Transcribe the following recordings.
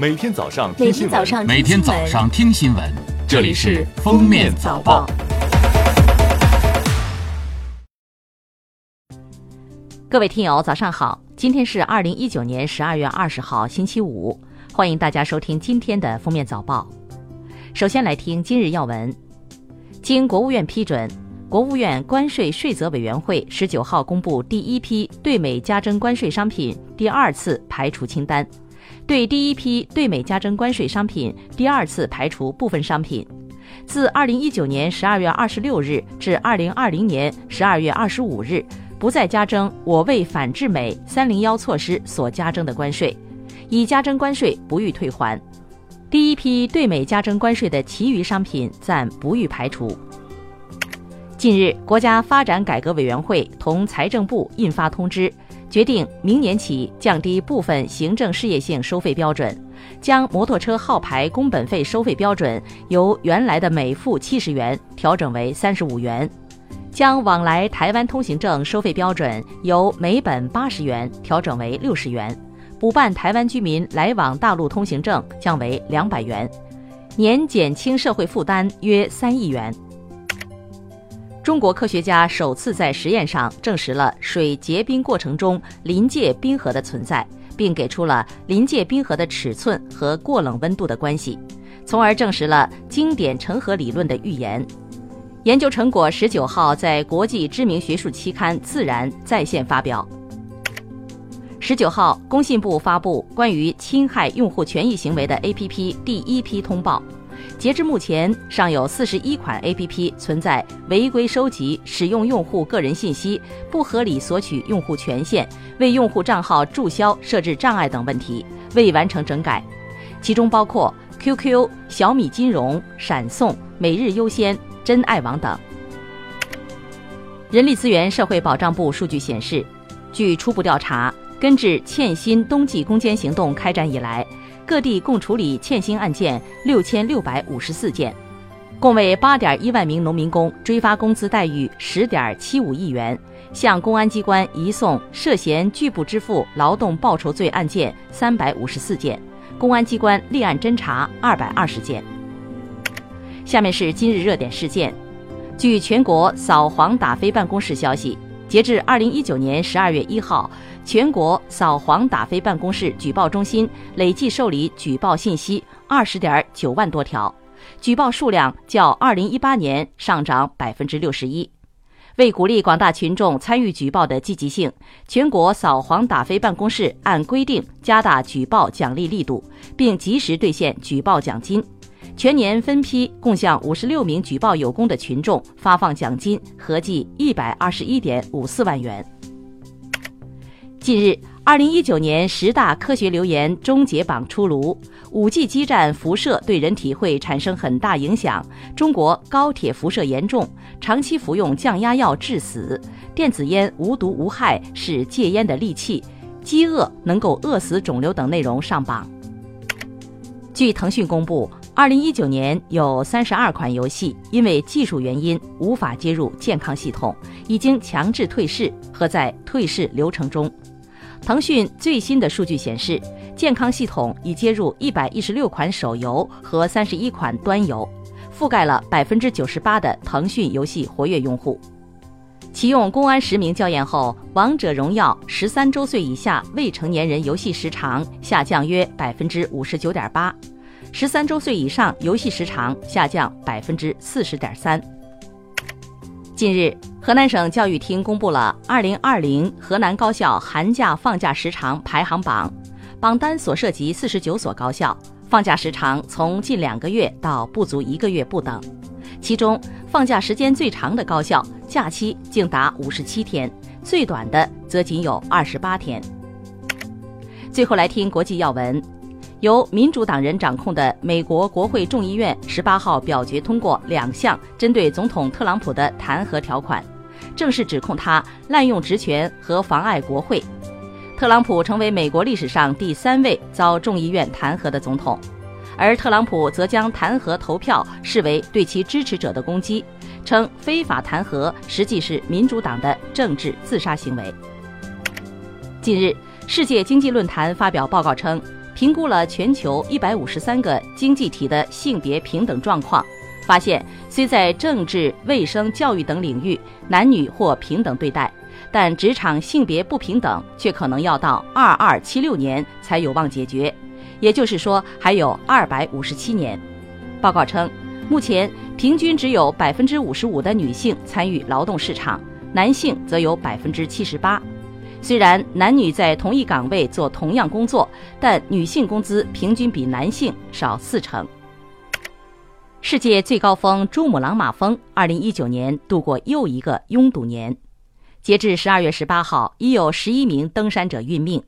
每天早上听新闻，每天早上听新闻，这里是《封面早报》。各位听友，早上好！今天是二零一九年十二月二十号，星期五，欢迎大家收听今天的封面早报。首先来听今日要闻。经国务院批准，国务院关税税则委员会十九号公布第一批对美加征关税商品第二次排除清单，对第一批对美加征关税商品第二次排除部分商品，自二零一九年十二月二十六日至二零二零年十二月二十五日。不再加征我为反制美“三零幺”措施所加征的关税，已加征关税不予退还。第一批对美加征关税的其余商品暂不予排除。近日，国家发展改革委员会同财政部印发通知，决定明年起降低部分行政事业性收费标准，将摩托车号牌工本费收费标准由原来的每付七十元调整为三十五元。将往来台湾通行证收费标准由每本八十元调整为六十元，补办台湾居民来往大陆通行证降为两百元，年减轻社会负担约三亿元。中国科学家首次在实验上证实了水结冰过程中临界冰河的存在，并给出了临界冰河的尺寸和过冷温度的关系，从而证实了经典成河理论的预言。研究成果十九号在国际知名学术期刊《自然》在线发表。十九号，工信部发布关于侵害用户权益行为的 APP 第一批通报。截至目前，尚有四十一款 APP 存在违规收集、使用用户个人信息、不合理索取用户权限、为用户账号注销设置障碍等问题，未完成整改。其中包括 QQ、小米金融、闪送、每日优先。真爱网等。人力资源社会保障部数据显示，据初步调查，根治欠薪冬季攻坚行动开展以来，各地共处理欠薪案件六千六百五十四件，共为八点一万名农民工追发工资待遇十点七五亿元，向公安机关移送涉嫌拒不支付劳动报酬罪案件三百五十四件，公安机关立案侦查二百二十件。下面是今日热点事件。据全国扫黄打非办公室消息，截至二零一九年十二月一号，全国扫黄打非办公室举报中心累计受理举报信息二十点九万多条，举报数量较二零一八年上涨百分之六十一。为鼓励广大群众参与举报的积极性，全国扫黄打非办公室按规定加大举报奖励力度，并及时兑现举报奖金。全年分批共向五十六名举报有功的群众发放奖金，合计一百二十一点五四万元。近日，二零一九年十大科学留言终结榜出炉，五 G 基站辐射对人体会产生很大影响，中国高铁辐射严重，长期服用降压药致死，电子烟无毒无害是戒烟的利器，饥饿能够饿死肿瘤等内容上榜。据腾讯公布。二零一九年有三十二款游戏因为技术原因无法接入健康系统，已经强制退市和在退市流程中。腾讯最新的数据显示，健康系统已接入一百一十六款手游和三十一款端游，覆盖了百分之九十八的腾讯游戏活跃用户。启用公安实名校验后，《王者荣耀》十三周岁以下未成年人游戏时长下降约百分之五十九点八。十三周岁以上游戏时长下降百分之四十点三。近日，河南省教育厅公布了二零二零河南高校寒假放假时长排行榜，榜单所涉及四十九所高校，放假时长从近两个月到不足一个月不等。其中，放假时间最长的高校假期竟达五十七天，最短的则仅有二十八天。最后来听国际要闻。由民主党人掌控的美国国会众议院十八号表决通过两项针对总统特朗普的弹劾条款，正式指控他滥用职权和妨碍国会。特朗普成为美国历史上第三位遭众议院弹劾的总统，而特朗普则将弹劾投票视为对其支持者的攻击，称非法弹劾实际是民主党的政治自杀行为。近日，世界经济论坛发表报告称。评估了全球一百五十三个经济体的性别平等状况，发现虽在政治、卫生、教育等领域男女或平等对待，但职场性别不平等却可能要到二二七六年才有望解决，也就是说还有二百五十七年。报告称，目前平均只有百分之五十五的女性参与劳动市场，男性则有百分之七十八。虽然男女在同一岗位做同样工作，但女性工资平均比男性少四成。世界最高峰珠穆朗玛峰，二零一九年度过又一个拥堵年。截至十二月十八号，已有十一名登山者殒命。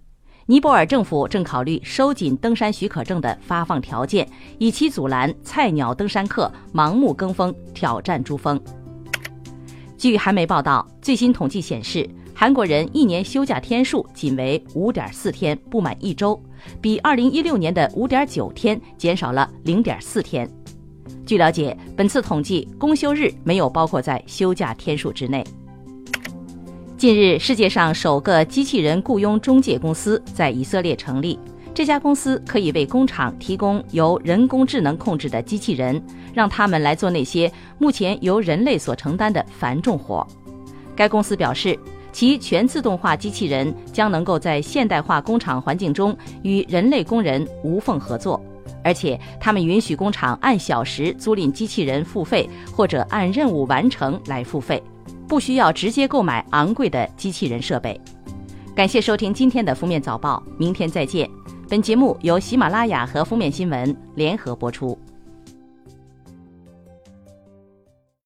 尼泊尔政府正考虑收紧登山许可证的发放条件，以期阻拦菜鸟登山客盲目跟风挑战珠峰。据韩媒报道，最新统计显示。韩国人一年休假天数仅为五点四天，不满一周，比二零一六年的五点九天减少了零点四天。据了解，本次统计公休日没有包括在休假天数之内。近日，世界上首个机器人雇佣中介公司在以色列成立。这家公司可以为工厂提供由人工智能控制的机器人，让他们来做那些目前由人类所承担的繁重活。该公司表示。其全自动化机器人将能够在现代化工厂环境中与人类工人无缝合作，而且他们允许工厂按小时租赁机器人付费，或者按任务完成来付费，不需要直接购买昂贵的机器人设备。感谢收听今天的封面早报，明天再见。本节目由喜马拉雅和封面新闻联合播出。